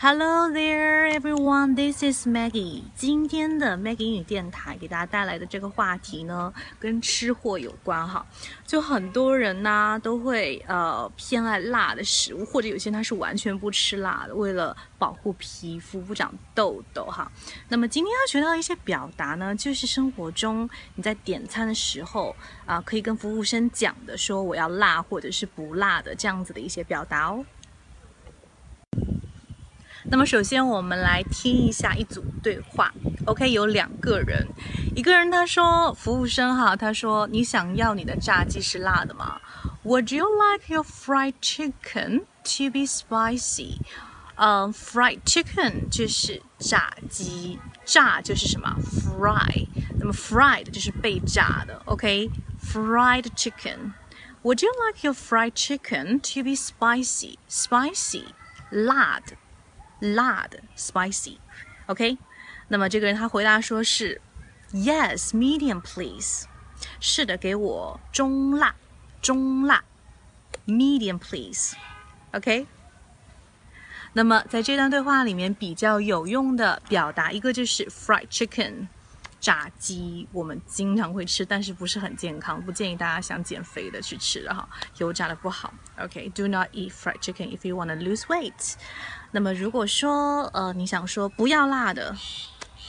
Hello there, everyone. This is Maggie. 今天的 Maggie 英语电台给大家带来的这个话题呢，跟吃货有关哈。就很多人呢都会呃偏爱辣的食物，或者有些他是完全不吃辣的，为了保护皮肤不长痘痘哈。那么今天要学到一些表达呢，就是生活中你在点餐的时候啊、可以跟服务生讲的，说我要辣或者是不辣的这样子的一些表达哦。那么首先我们来听一下一组对话。OK，有两个人，一个人他说服务生哈，他说你想要你的炸鸡是辣的吗？Would you like your fried chicken to be spicy？嗯、f r i e d chicken 就是炸鸡，炸就是什么？fry，那么 fried 就是被炸的。OK，fried、chicken。Would you like your fried chicken to be spicy？Spicy，辣的。辣的 spicy，OK？、那么这个人他回答说是 Yes, medium please。是的，给我中辣，中辣，medium please，OK？、那么在这段对话里面比较有用的表达，一个就是 fried chicken。炸鸡我们经常会吃，但是不是很健康，不建议大家想减肥的去吃的哈，油炸的不好。OK，do、not eat fried chicken if you want to lose weight。那么如果说呃你想说不要辣的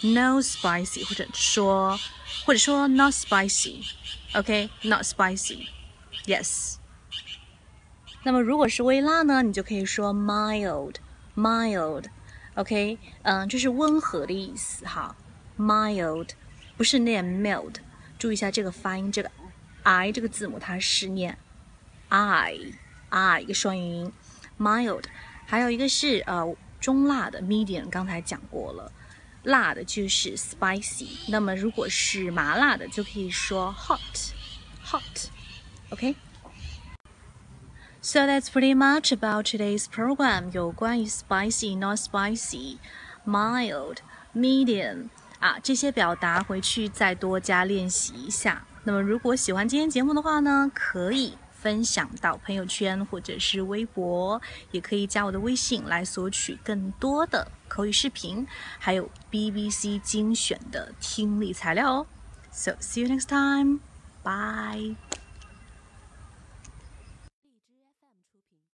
，no spicy，或者说或者说 not spicy，OK，not、spicy，yes。那么如果是微辣呢，你就可以说 mild，mild，OK，、嗯，这是温和的意思哈 ，mild 不是念 mild，注意一下这个发音，这个 i 这个字母它是念 i i 一个双元音，mild。还有一个是呃中辣的 medium，刚才讲过了，辣的就是 spicy。那么如果是麻辣的，就可以说 hot hot。OK。So that's pretty much about today's program. 有关于 spicy, not spicy, mild, medium 啊这些表达，回去再多加练习一下。那么如果喜欢今天节目的话呢，可以分享到朋友圈或者是微博，也可以加我的微信来索取更多的口语视频，还有 BBC 精选的听力材料哦。So see you next time. Bye.